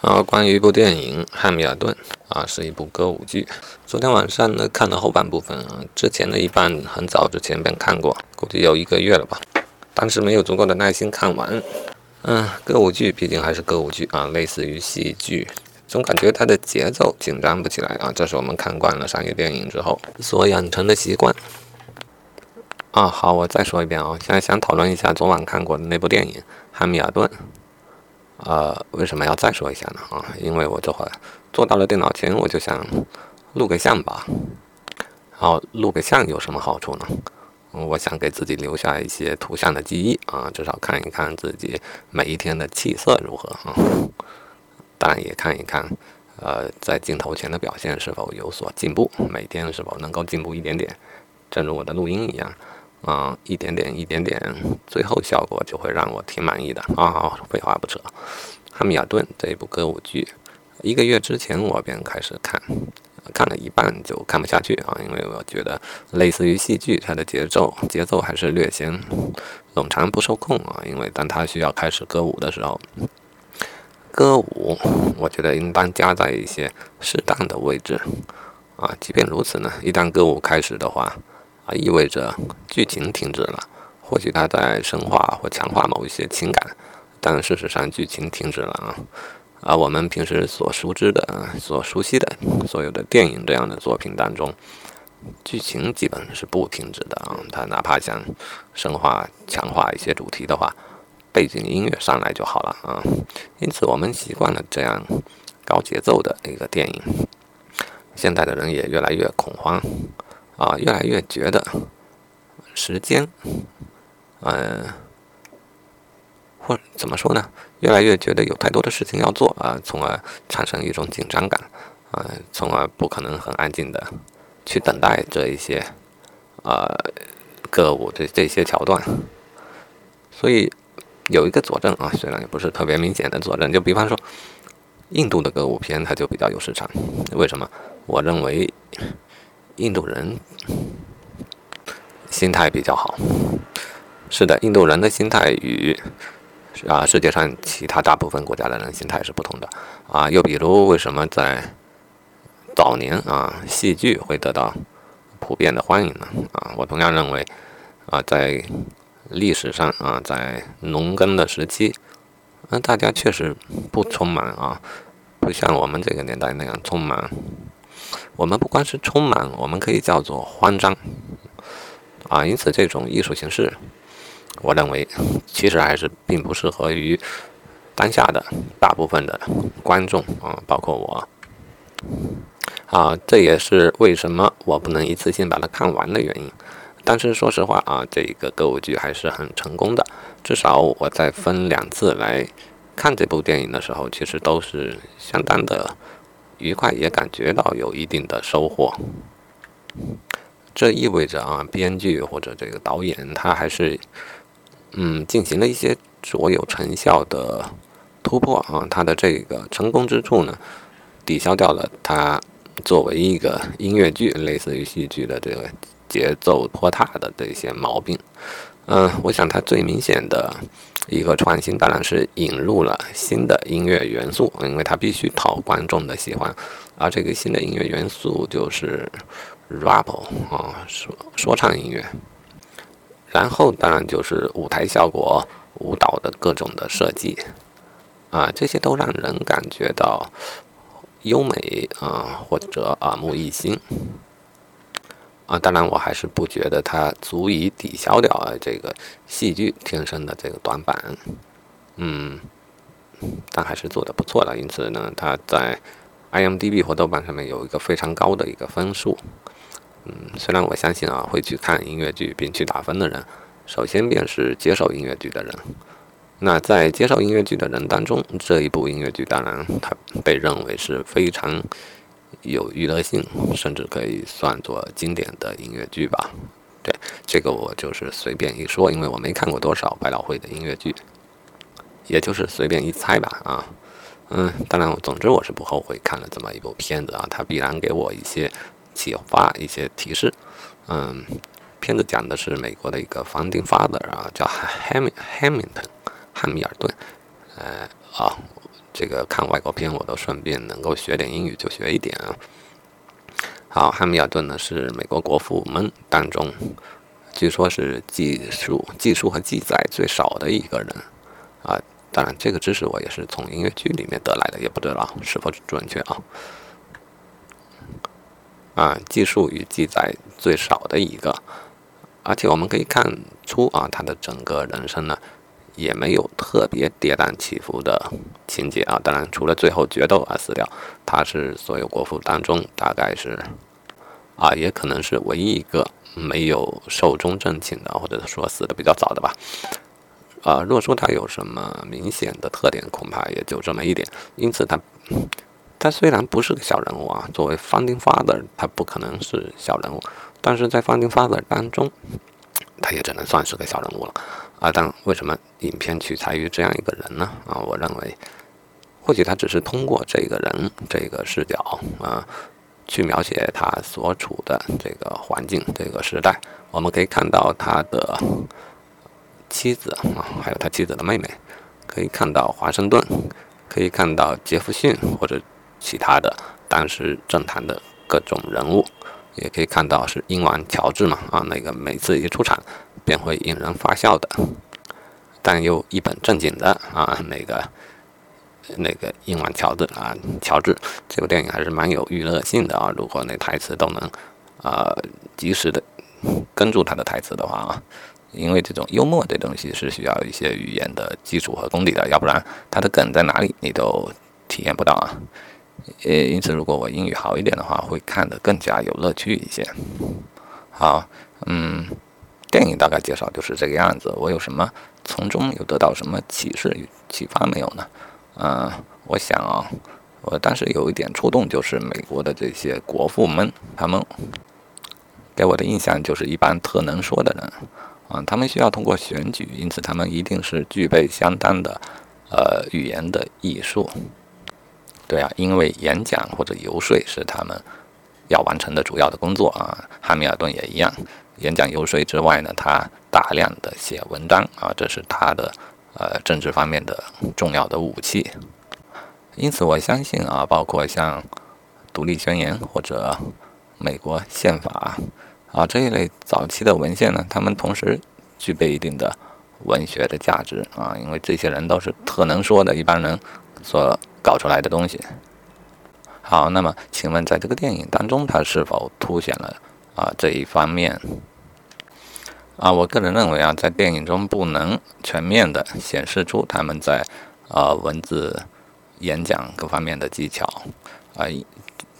啊，关于一部电影《汉密尔顿》啊，是一部歌舞剧。昨天晚上呢，看了后半部分啊，之前的一半很早之前便看过，估计有一个月了吧。当时没有足够的耐心看完。嗯，歌舞剧毕竟还是歌舞剧啊，类似于戏剧，总感觉它的节奏紧张不起来啊。这是我们看惯了商业电影之后所养成的习惯。啊，好，我再说一遍啊，现在想讨论一下昨晚看过的那部电影《汉密尔顿》。呃，为什么要再说一下呢？啊，因为我这会坐到了电脑前，我就想录个像吧。然后，录个像有什么好处呢？我想给自己留下一些图像的记忆啊，至少看一看自己每一天的气色如何啊。当然也看一看，呃，在镜头前的表现是否有所进步，每天是否能够进步一点点，正如我的录音一样。啊，一点点，一点点，最后效果就会让我挺满意的啊！废话不扯，《汉密尔顿》这一部歌舞剧，一个月之前我便开始看，看了一半就看不下去啊，因为我觉得类似于戏剧，它的节奏节奏还是略显冗长不受控啊。因为当它需要开始歌舞的时候，歌舞我觉得应当加在一些适当的位置啊。即便如此呢，一旦歌舞开始的话，意味着剧情停止了。或许他在深化或强化某一些情感，但事实上剧情停止了啊。而我们平时所熟知的、所熟悉的所有的电影这样的作品当中，剧情基本是不停止的啊。他哪怕想深化、强化一些主题的话，背景音乐上来就好了啊。因此，我们习惯了这样高节奏的一个电影。现代的人也越来越恐慌。啊，越来越觉得时间，嗯，或怎么说呢？越来越觉得有太多的事情要做啊，从而产生一种紧张感啊，从而不可能很安静的去等待这一些啊歌舞这这些桥段。所以有一个佐证啊，虽然也不是特别明显的佐证，就比方说印度的歌舞片，它就比较有市场。为什么？我认为。印度人心态比较好，是的，印度人的心态与啊世界上其他大部分国家的人心态是不同的啊。又比如，为什么在早年啊戏剧会得到普遍的欢迎呢？啊，我同样认为啊，在历史上啊，在农耕的时期，那大家确实不充满啊，不像我们这个年代那样充满。我们不光是充满，我们可以叫做慌张啊。因此，这种艺术形式，我认为其实还是并不适合于当下的大部分的观众啊，包括我啊。这也是为什么我不能一次性把它看完的原因。但是说实话啊，这个歌舞剧还是很成功的。至少我在分两次来看这部电影的时候，其实都是相当的。愉快也感觉到有一定的收获，这意味着啊，编剧或者这个导演他还是嗯进行了一些卓有成效的突破啊，他的这个成功之处呢，抵消掉了他作为一个音乐剧类似于戏剧的这个节奏拖沓的这些毛病。嗯，我想他最明显的。一个创新当然是引入了新的音乐元素，因为它必须讨观众的喜欢，而这个新的音乐元素就是 rap 啊，说说唱音乐。然后当然就是舞台效果、舞蹈的各种的设计，啊，这些都让人感觉到优美啊，或者耳目一新。啊，当然，我还是不觉得它足以抵消掉这个戏剧天生的这个短板，嗯，但还是做的不错的。因此呢，它在 IMDB 或豆瓣上面有一个非常高的一个分数。嗯，虽然我相信啊，会去看音乐剧并去打分的人，首先便是接受音乐剧的人。那在接受音乐剧的人当中，这一部音乐剧当然它被认为是非常。有娱乐性，甚至可以算作经典的音乐剧吧。对，这个我就是随便一说，因为我没看过多少百老汇的音乐剧，也就是随便一猜吧。啊，嗯，当然，总之我是不后悔看了这么一部片子啊，它必然给我一些启发、一些提示。嗯，片子讲的是美国的一个 founding father 啊，叫 Ham Hamilton 汉密尔顿。呃，啊。这个看外国片，我都顺便能够学点英语，就学一点啊。好，汉密尔顿呢是美国国父们当中，据说是记述、记述和记载最少的一个人啊。当然，这个知识我也是从音乐剧里面得来的，也不知道是否准确啊。啊，记述与记载最少的一个，而且我们可以看出啊，他的整个人生呢，也没有特别跌宕起伏的情节啊。当然，除了最后决斗而死掉，他是所有国父当中大概是啊，也可能是唯一一个没有寿终正寝的，或者说死的比较早的吧。啊，若说他有什么明显的特点，恐怕也就这么一点。因此，他他虽然不是个小人物啊，作为 Founding Father，他不可能是小人物，但是在 Founding Father 当中，他也只能算是个小人物了。啊，但为什么影片取材于这样一个人呢？啊，我认为，或许他只是通过这个人这个视角啊，去描写他所处的这个环境、这个时代。我们可以看到他的。妻子啊，还有他妻子的妹妹，可以看到华盛顿，可以看到杰弗逊或者其他的当时政坛的各种人物，也可以看到是英王乔治嘛啊，那个每次一出场便会引人发笑的，但又一本正经的啊，那个那个英王乔治啊，乔治这部电影还是蛮有娱乐性的啊，如果那台词都能啊及时的跟住他的台词的话啊。因为这种幽默这东西是需要一些语言的基础和功底的，要不然他的梗在哪里你都体验不到啊。呃，因此如果我英语好一点的话，会看得更加有乐趣一些。好，嗯，电影大概介绍就是这个样子。我有什么从中有得到什么启示与启发没有呢？嗯，我想啊，我当时有一点触动，就是美国的这些国父们，他们给我的印象就是一般特能说的人。啊，他们需要通过选举，因此他们一定是具备相当的，呃，语言的艺术。对啊，因为演讲或者游说是他们要完成的主要的工作啊。汉密尔顿也一样，演讲游说之外呢，他大量的写文章啊，这是他的呃政治方面的重要的武器。因此，我相信啊，包括像独立宣言或者美国宪法。啊，这一类早期的文献呢，他们同时具备一定的文学的价值啊，因为这些人都是特能说的一般人所搞出来的东西。好，那么请问，在这个电影当中，它是否凸显了啊这一方面？啊，我个人认为啊，在电影中不能全面的显示出他们在啊文字、演讲各方面的技巧啊。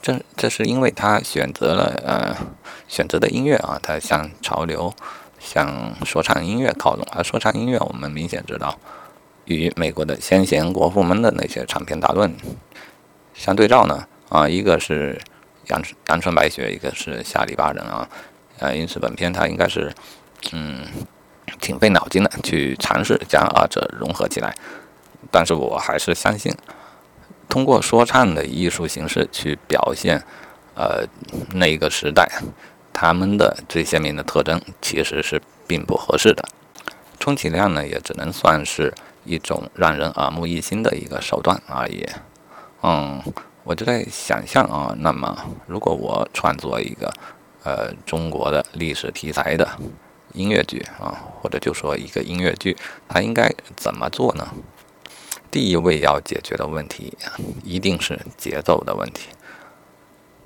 这这是因为他选择了呃选择的音乐啊，他向潮流、向说唱音乐靠拢。而说唱音乐，我们明显知道，与美国的先贤国父们的那些长篇大论相对照呢啊，一个是阳阳春白雪，一个是下里巴人啊，呃，因此本片它应该是嗯挺费脑筋的去尝试将二者融合起来，但是我还是相信。通过说唱的艺术形式去表现，呃，那一个时代他们的最鲜明的特征，其实是并不合适的。充其量呢，也只能算是一种让人耳目一新的一个手段而已。嗯，我就在想象啊，那么如果我创作一个呃中国的历史题材的音乐剧啊，或者就说一个音乐剧，它应该怎么做呢？第一位要解决的问题，一定是节奏的问题。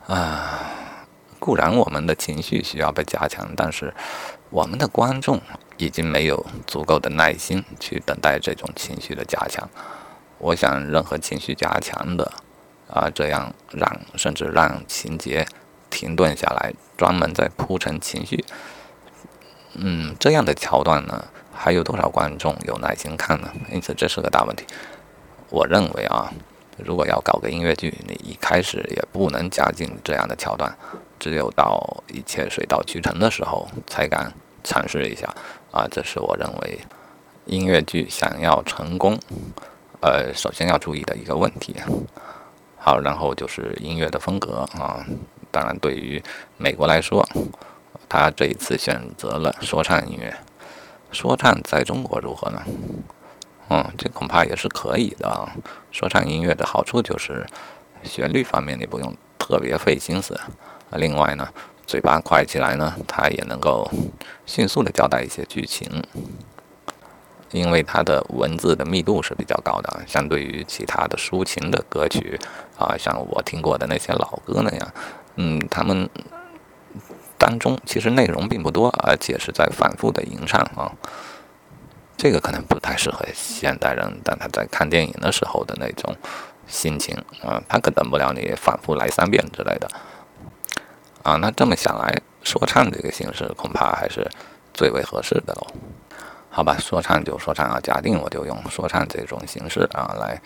啊，固然我们的情绪需要被加强，但是我们的观众已经没有足够的耐心去等待这种情绪的加强。我想，任何情绪加强的，啊，这样让甚至让情节停顿下来，专门在铺陈情绪，嗯，这样的桥段呢？还有多少观众有耐心看呢？因此这是个大问题。我认为啊，如果要搞个音乐剧，你一开始也不能加进这样的桥段，只有到一切水到渠成的时候才敢尝试一下啊。这是我认为音乐剧想要成功，呃，首先要注意的一个问题。好，然后就是音乐的风格啊。当然，对于美国来说，他这一次选择了说唱音乐。说唱在中国如何呢？嗯，这恐怕也是可以的啊。说唱音乐的好处就是旋律方面你不用特别费心思，另外呢，嘴巴快起来呢，它也能够迅速的交代一些剧情，因为它的文字的密度是比较高的，相对于其他的抒情的歌曲啊，像我听过的那些老歌那样，嗯，他们当中其实内容并不多，而且是在反复的吟唱啊。这个可能不太适合现代人，但他在看电影的时候的那种心情啊，他可等不了你反复来三遍之类的啊。那这么想来，说唱这个形式恐怕还是最为合适的喽。好吧，说唱就说唱啊。假定我就用说唱这种形式啊来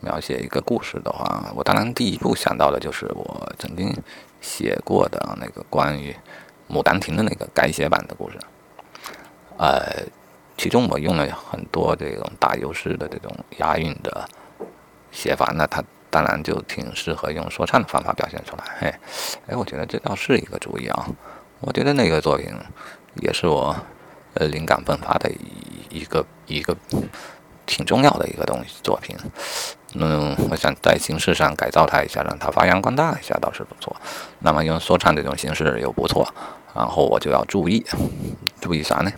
描写一个故事的话，我当然第一步想到的就是我曾经写过的那个关于《牡丹亭》的那个改写版的故事，呃。其中我用了很多这种打油诗的这种押韵的写法，那它当然就挺适合用说唱的方法表现出来。嘿，哎，我觉得这倒是一个主意啊。我觉得那个作品也是我呃灵感迸发的一一个一个挺重要的一个东西作品。嗯，我想在形式上改造它一下，让它发扬光大一下倒是不错。那么用说唱这种形式又不错，然后我就要注意注意啥呢？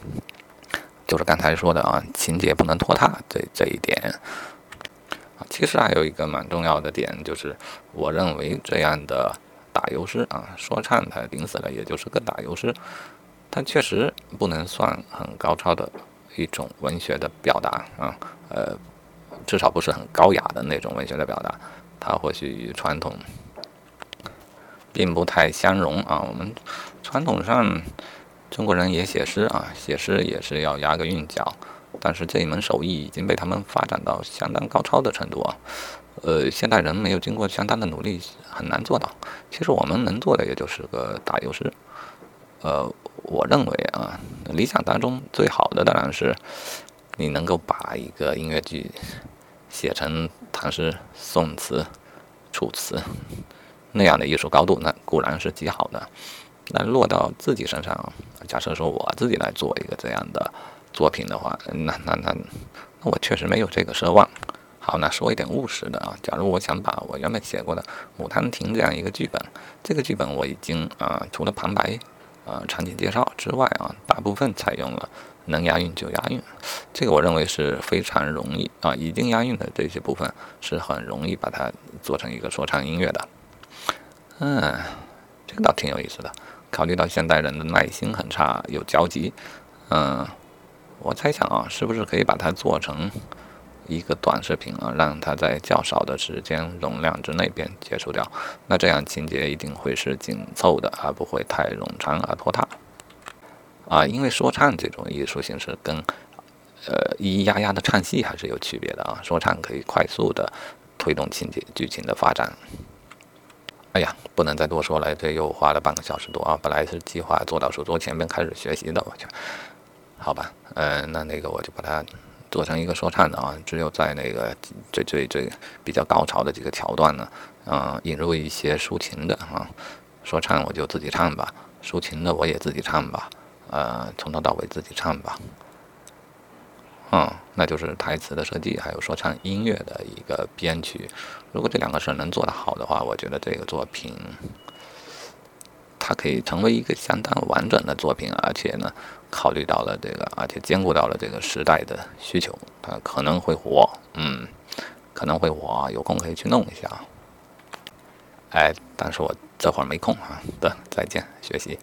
就是刚才说的啊，情节不能拖沓，这这一点啊，其实还有一个蛮重要的点，就是我认为这样的打油诗啊，说唱它顶死了，也就是个打油诗，它确实不能算很高超的一种文学的表达啊，呃，至少不是很高雅的那种文学的表达，它或许与传统并不太相容啊，我们传统上。中国人也写诗啊，写诗也是要押个韵脚，但是这一门手艺已经被他们发展到相当高超的程度啊。呃，现代人没有经过相当的努力，很难做到。其实我们能做的也就是个打油诗。呃，我认为啊，理想当中最好的当然是你能够把一个音乐剧写成唐诗、宋词、楚辞那样的艺术高度，那固然是极好的。那落到自己身上，假设说我自己来做一个这样的作品的话，那那那那我确实没有这个奢望。好，那说一点务实的啊，假如我想把我原本写过的《牡丹亭》这样一个剧本，这个剧本我已经啊，除了旁白、呃场景介绍之外啊，大部分采用了能押韵就押韵，这个我认为是非常容易啊，已经押韵的这些部分是很容易把它做成一个说唱音乐的。嗯，这个倒挺有意思的。考虑到现代人的耐心很差，有焦急，嗯，我猜想啊，是不是可以把它做成一个短视频啊，让它在较少的时间容量之内便结束掉？那这样情节一定会是紧凑的，而不会太冗长而拖沓。啊，因为说唱这种艺术形式跟呃咿咿呀呀的唱戏还是有区别的啊。说唱可以快速的推动情节剧情的发展。哎呀，不能再多说了，这又花了半个小时多啊！本来是计划坐到书桌前面开始学习的，我去，好吧，嗯，那那个我就把它做成一个说唱的啊，只有在那个最最最比较高潮的几个桥段呢，嗯，引入一些抒情的啊，说唱我就自己唱吧，抒情的我也自己唱吧，呃，从头到尾自己唱吧。嗯，那就是台词的设计，还有说唱音乐的一个编曲。如果这两个事能做得好的话，我觉得这个作品它可以成为一个相当完整的作品，而且呢，考虑到了这个，而且兼顾到了这个时代的需求，它可能会火。嗯，可能会火，有空可以去弄一下。哎，但是我这会儿没空啊。对，再见，学习。